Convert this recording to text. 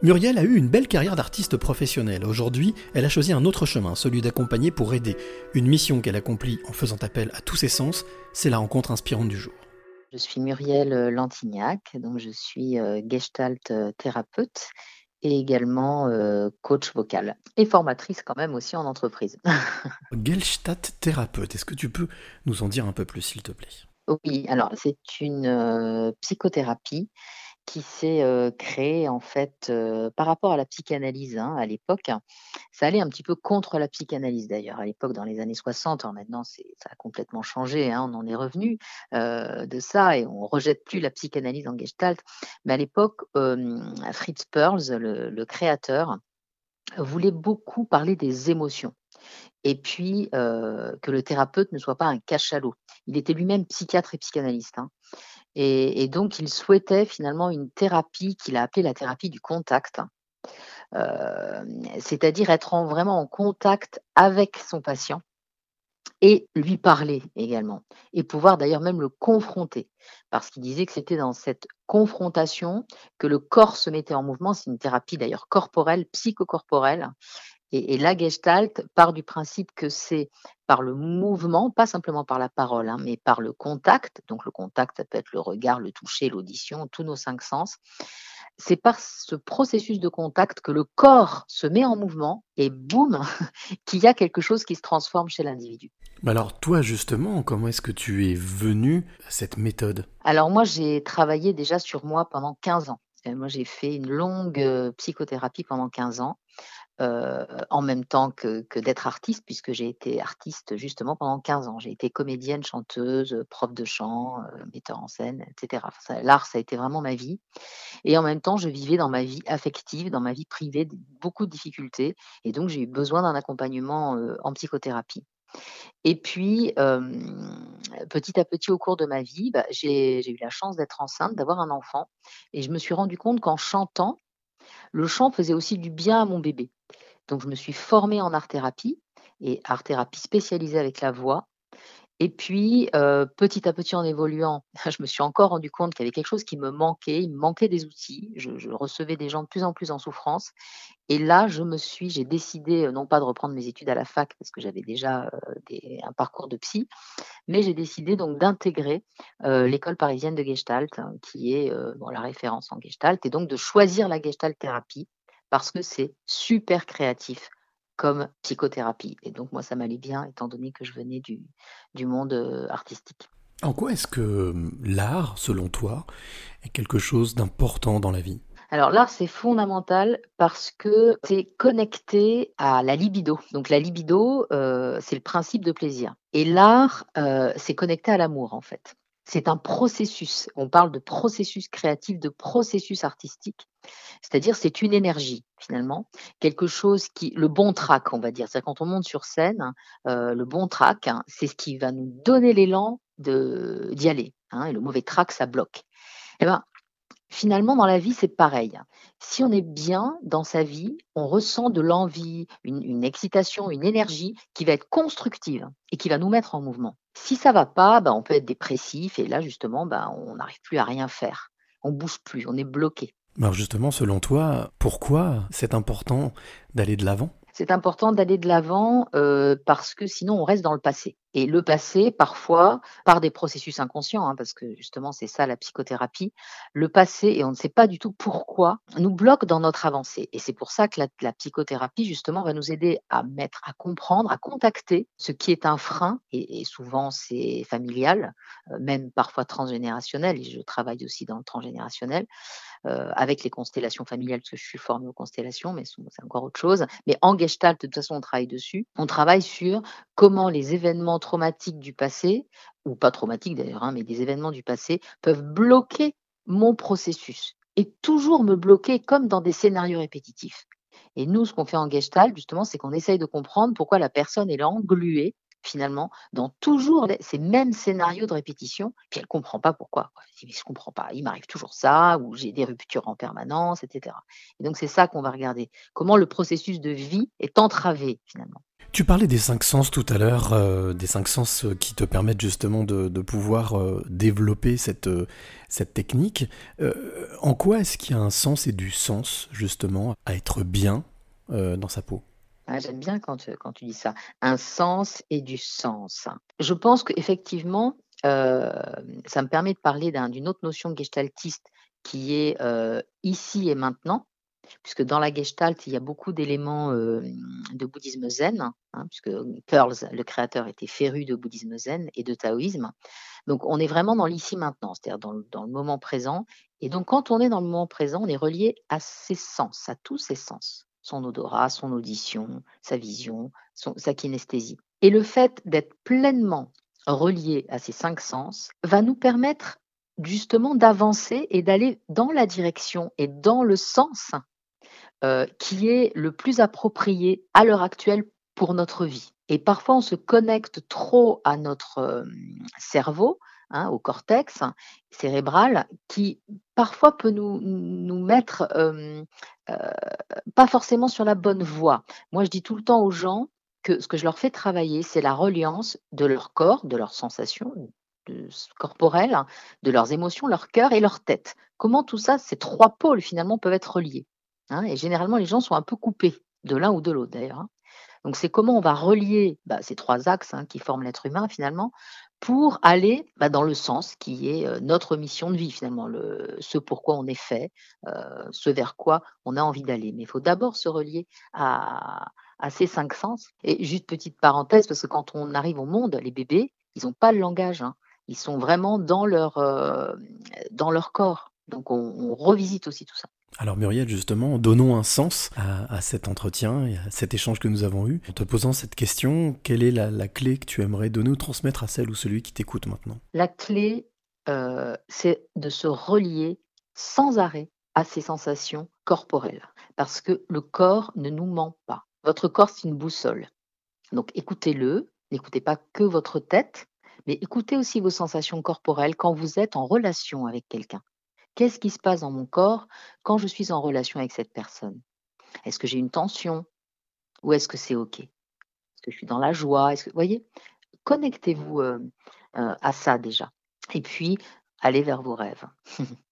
Muriel a eu une belle carrière d'artiste professionnelle. Aujourd'hui, elle a choisi un autre chemin, celui d'accompagner pour aider. Une mission qu'elle accomplit en faisant appel à tous ses sens, c'est la rencontre inspirante du jour. Je suis Muriel Lantignac, donc je suis euh, gestalt euh, thérapeute et également euh, coach vocal et formatrice quand même aussi en entreprise. Gestalt thérapeute, est-ce que tu peux nous en dire un peu plus s'il te plaît? Oui, alors c'est une psychothérapie qui s'est créé en fait par rapport à la psychanalyse hein, à l'époque. Ça allait un petit peu contre la psychanalyse d'ailleurs à l'époque dans les années 60. maintenant ça a complètement changé, hein, on en est revenu de ça et on rejette plus la psychanalyse en Gestalt. Mais à l'époque, Fritz Perls, le, créateur, voulait beaucoup parler des émotions et puis que le thérapeute ne soit pas un cachalot. Il était lui-même psychiatre et psychanalyste. Hein. Et, donc, il souhaitait finalement une thérapie qu'il a appelée la thérapie du contact, euh, c'est-à-dire être vraiment en contact avec son patient et lui parler également, et pouvoir d'ailleurs même le confronter, parce qu'il disait que c'était dans cette confrontation que le corps se mettait en mouvement. C'est une thérapie d'ailleurs corporelle, psychocorporelle, et, la gestalt part du principe que c'est par le mouvement, pas simplement par la parole, hein, mais par le contact. Donc le contact, ça peut être le regard, le toucher, l'audition, tous nos cinq sens. C'est par ce processus de contact que le corps se met en mouvement et boum, qu'il y a quelque chose qui se transforme chez l'individu. Alors toi justement, comment est-ce que tu es venu à cette méthode? Alors moi j'ai travaillé déjà sur moi pendant 15 ans. Moi j'ai fait une longue euh, psychothérapie pendant 15 ans euh, en même temps que, d'être artiste, puisque j'ai été artiste justement pendant 15 ans. J'ai été comédienne, chanteuse, prof de chant, euh, metteur en scène, etc. L'art, ça a été vraiment ma vie. Et en même temps, je vivais dans ma vie affective, dans ma vie privée, beaucoup de difficultés. Et donc, j'ai eu besoin d'un accompagnement euh, en psychothérapie. Et puis, petit à petit, au cours de ma vie, bah, j'ai eu la chance d'être enceinte, d'avoir un enfant. Et je me suis rendu compte qu'en chantant, le chant faisait aussi du bien à mon bébé. Donc, je me suis formée en art-thérapie et art-thérapie spécialisée avec la voix. Et puis, euh, petit à petit, en évoluant, je me suis encore rendu compte qu'il y avait quelque chose qui me manquait. Il me manquait des outils. Je, recevais des gens de plus en plus en souffrance. Et là, je me suis, j'ai décidé euh, non pas de reprendre mes études à la fac parce que j'avais déjà euh, un parcours de psy, mais j'ai décidé donc d'intégrer l'école parisienne de Gestalt, hein, qui est la référence en Gestalt, et donc de choisir la Gestalt thérapie parce que c'est super créatif comme psychothérapie. Et donc moi, ça m'allait bien, étant donné que je venais du, du monde euh, artistique. En quoi est-ce que euh, l'art, selon toi, est quelque chose d'important dans la vie? Alors l'art, c'est fondamental parce que c'est connecté à la libido. Donc la libido, euh, c'est le principe de plaisir. Et l'art, c'est connecté à l'amour, en fait c'est un processus. On parle de processus créatif, de processus artistique. C'est-à-dire, c'est une énergie, finalement. Quelque chose qui, le bon track, on va dire. C'est quand on monte sur scène, euh, le bon track, hein, c'est ce qui va nous donner l'élan d'y aller. Hein, et le mauvais track, ça bloque. Eh ben, Finalement, dans la vie, c'est pareil. Si on est bien dans sa vie, on ressent de l'envie, une, excitation, une énergie qui va être constructive et qui va nous mettre en mouvement. Si ça va pas, ben, on peut être dépressif et là, justement, ben, on n'arrive plus à rien faire. On bouge plus, on est bloqué. Alors justement, selon toi, pourquoi c'est important d'aller de l'avant? C'est important d'aller de l'avant euh, parce que sinon on reste dans le passé. Et le passé, parfois, par des processus inconscients, hein, parce que justement c'est ça la psychothérapie, le passé, et on ne sait pas du tout pourquoi, nous bloque dans notre avancée. Et c'est pour ça que la, psychothérapie, justement, va nous aider à mettre, à comprendre, à contacter ce qui est un frein, et, souvent c'est familial, euh, même parfois transgénérationnel, et je travaille aussi dans le transgénérationnel, euh, avec les constellations familiales, parce que je suis formée aux constellations, mais c'est encore autre chose. Mais en Gestalt, de toute façon, on travaille dessus. On travaille sur comment les événements traumatiques du passé, ou pas traumatiques d'ailleurs, hein, mais des événements du passé, peuvent bloquer mon processus et toujours me bloquer comme dans des scénarios répétitifs. Et nous, ce qu'on fait en Gestalt, justement, c'est qu'on essaye de comprendre pourquoi la personne est là engluée finalement, dans toujours ces mêmes scénarios de répétition, puis elle ne comprend pas pourquoi. Je ne comprends pas, il m'arrive toujours ça, ou j'ai des ruptures en permanence, etc. Et donc c'est ça qu'on va regarder, comment le processus de vie est entravé finalement. Tu parlais des cinq sens tout à l'heure, euh, des cinq sens qui te permettent justement de, pouvoir développer cette, technique. en quoi est-ce qu'il y a un sens et du sens justement à être bien dans sa peau? Ah, J'aime bien quand tu dis ça. Un sens et du sens. Je pense qu'effectivement, ça me permet de parler d'une autre notion gestaltiste qui est ici et maintenant, puisque dans la gestalt, il y a beaucoup d'éléments de bouddhisme zen, hein, puisque Pearls, le créateur, était féru de bouddhisme zen et de taoïsme. Donc on est vraiment dans l'ici maintenant, c'est-à-dire dans, le moment présent. Et donc quand on est dans le moment présent, on est relié à ses sens, à tous ses sens, son odorat, son audition, sa vision, sa kinesthésie. Et le fait d'être pleinement relié à ces cinq sens va nous permettre justement d'avancer et d'aller dans la direction et dans le sens euh, qui est le plus approprié à l'heure actuelle pour notre vie. Et parfois, on se connecte trop à notre euh, cerveau, hein, au cortex cérébral, qui parfois peut nous, mettre euh, pas forcément sur la bonne voie. Moi, je dis tout le temps aux gens, que ce que je leur fais travailler, c'est la reliance de leur corps, de leurs sensations corporelles, de leurs émotions, leur cœur et leur tête. Comment tout ça, ces trois pôles finalement peuvent être reliés? Hein, et généralement, les gens sont un peu coupés de l'un ou de l'autre d'ailleurs. Hein. Donc c'est comment on va relier bah, ces trois axes hein, qui forment l'être humain finalement pour aller bah, dans le sens qui est euh, notre mission de vie finalement, le, ce pourquoi on est fait, euh, ce vers quoi on a envie d'aller. Mais il faut d'abord se relier à, à ces cinq sens. Et juste petite parenthèse, parce que quand on arrive au monde, les bébés, ils n'ont pas le langage. Hein. Ils sont vraiment dans leur, euh, dans leur corps. Donc on, revisite aussi tout ça. Alors Muriel, justement, donnons un sens à, cet entretien et à cet échange que nous avons eu. En te posant cette question, quelle est la, clé que tu aimerais donner ou transmettre à celle ou celui qui t'écoute maintenant? La clé, euh, c'est de se relier sans arrêt à ces sensations corporelles. Parce que le corps ne nous ment pas. Votre corps, c'est une boussole. Donc écoutez-le, n'écoutez pas que votre tête, mais écoutez aussi vos sensations corporelles quand vous êtes en relation avec quelqu'un. Qu'est-ce qui se passe dans mon corps quand je suis en relation avec cette personne? Est-ce que j'ai une tension ou est-ce que c'est OK? Est-ce que je suis dans la joie? Que, voyez, connectez-vous euh, euh, à ça déjà. Et puis, allez vers vos rêves.